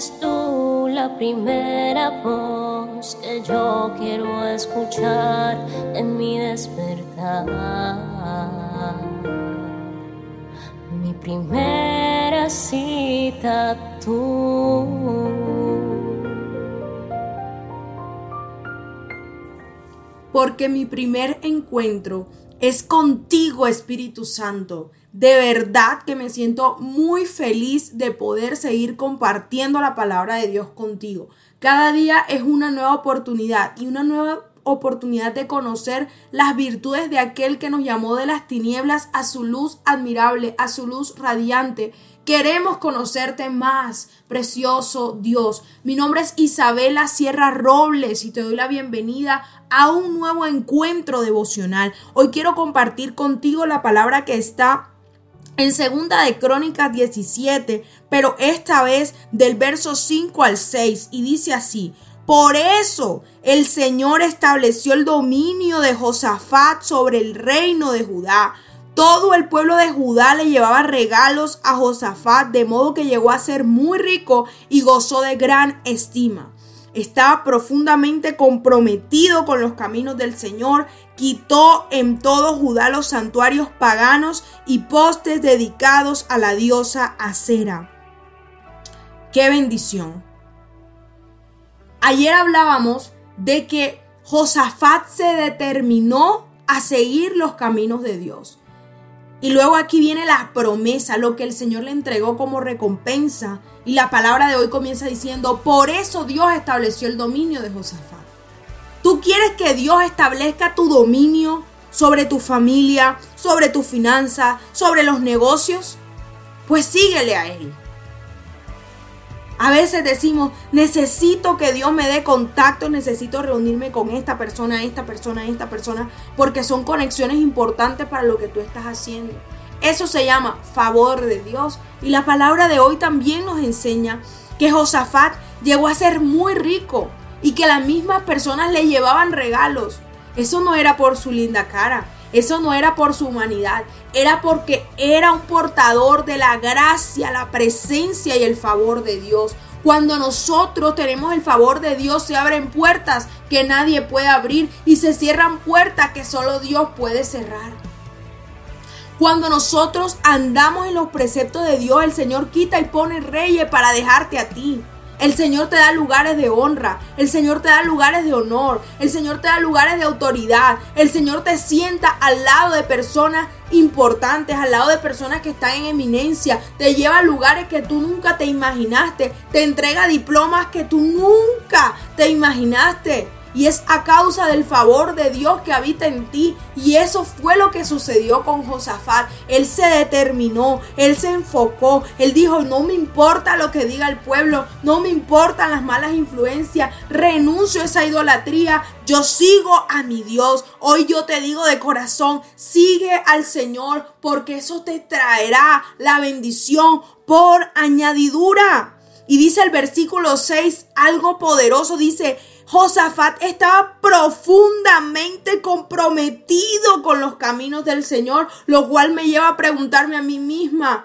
Eres tú la primera voz que yo quiero escuchar en mi despertar. Mi primera cita tú. porque mi primer encuentro es contigo, Espíritu Santo. De verdad que me siento muy feliz de poder seguir compartiendo la palabra de Dios contigo. Cada día es una nueva oportunidad y una nueva oportunidad de conocer las virtudes de aquel que nos llamó de las tinieblas a su luz admirable, a su luz radiante. Queremos conocerte más, precioso Dios. Mi nombre es Isabela Sierra Robles y te doy la bienvenida a un nuevo encuentro devocional. Hoy quiero compartir contigo la palabra que está en segunda de Crónicas 17, pero esta vez del verso 5 al 6 y dice así: por eso el Señor estableció el dominio de Josafat sobre el reino de Judá. Todo el pueblo de Judá le llevaba regalos a Josafat, de modo que llegó a ser muy rico y gozó de gran estima. Estaba profundamente comprometido con los caminos del Señor, quitó en todo Judá los santuarios paganos y postes dedicados a la diosa Acera. ¡Qué bendición! Ayer hablábamos de que Josafat se determinó a seguir los caminos de Dios. Y luego aquí viene la promesa, lo que el Señor le entregó como recompensa. Y la palabra de hoy comienza diciendo, por eso Dios estableció el dominio de Josafat. ¿Tú quieres que Dios establezca tu dominio sobre tu familia, sobre tu finanza, sobre los negocios? Pues síguele a Él. A veces decimos, necesito que Dios me dé contacto, necesito reunirme con esta persona, esta persona, esta persona, porque son conexiones importantes para lo que tú estás haciendo. Eso se llama favor de Dios. Y la palabra de hoy también nos enseña que Josafat llegó a ser muy rico y que las mismas personas le llevaban regalos. Eso no era por su linda cara, eso no era por su humanidad, era porque era un portador de la gracia, la presencia y el favor de Dios. Cuando nosotros tenemos el favor de Dios, se abren puertas que nadie puede abrir y se cierran puertas que solo Dios puede cerrar. Cuando nosotros andamos en los preceptos de Dios, el Señor quita y pone reyes para dejarte a ti. El Señor te da lugares de honra, el Señor te da lugares de honor, el Señor te da lugares de autoridad, el Señor te sienta al lado de personas importantes, al lado de personas que están en eminencia, te lleva a lugares que tú nunca te imaginaste, te entrega diplomas que tú nunca te imaginaste. Y es a causa del favor de Dios que habita en ti. Y eso fue lo que sucedió con Josafat. Él se determinó, él se enfocó, él dijo, no me importa lo que diga el pueblo, no me importan las malas influencias, renuncio a esa idolatría, yo sigo a mi Dios. Hoy yo te digo de corazón, sigue al Señor porque eso te traerá la bendición por añadidura. Y dice el versículo 6 algo poderoso, dice, Josafat estaba profundamente comprometido con los caminos del Señor, lo cual me lleva a preguntarme a mí misma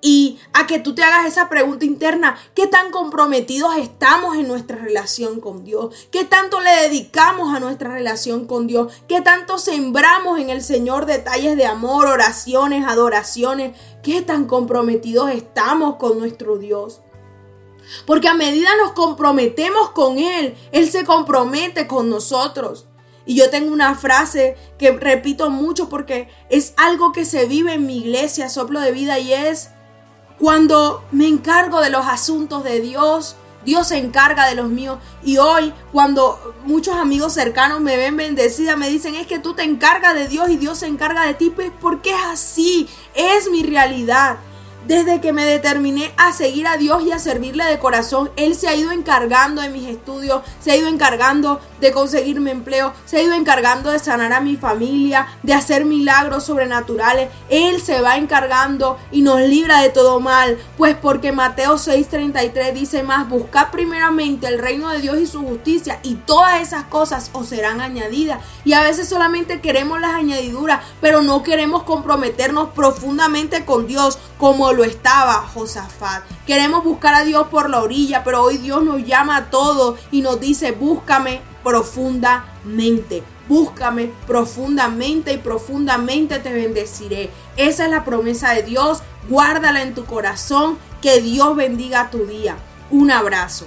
y a que tú te hagas esa pregunta interna, ¿qué tan comprometidos estamos en nuestra relación con Dios? ¿Qué tanto le dedicamos a nuestra relación con Dios? ¿Qué tanto sembramos en el Señor detalles de amor, oraciones, adoraciones? ¿Qué tan comprometidos estamos con nuestro Dios? Porque a medida nos comprometemos con Él, Él se compromete con nosotros. Y yo tengo una frase que repito mucho porque es algo que se vive en mi iglesia, soplo de vida, y es, cuando me encargo de los asuntos de Dios, Dios se encarga de los míos. Y hoy, cuando muchos amigos cercanos me ven bendecida, me dicen, es que tú te encargas de Dios y Dios se encarga de ti, pues porque es así, es mi realidad. Desde que me determiné a seguir a Dios y a servirle de corazón, Él se ha ido encargando de mis estudios, se ha ido encargando de conseguirme empleo, se ha ido encargando de sanar a mi familia, de hacer milagros sobrenaturales. Él se va encargando y nos libra de todo mal. Pues porque Mateo 6:33 dice más, buscad primeramente el reino de Dios y su justicia y todas esas cosas os serán añadidas. Y a veces solamente queremos las añadiduras, pero no queremos comprometernos profundamente con Dios como lo estaba Josafat. Queremos buscar a Dios por la orilla, pero hoy Dios nos llama a todos y nos dice, búscame profundamente. Búscame profundamente y profundamente te bendeciré. Esa es la promesa de Dios. Guárdala en tu corazón. Que Dios bendiga tu día. Un abrazo.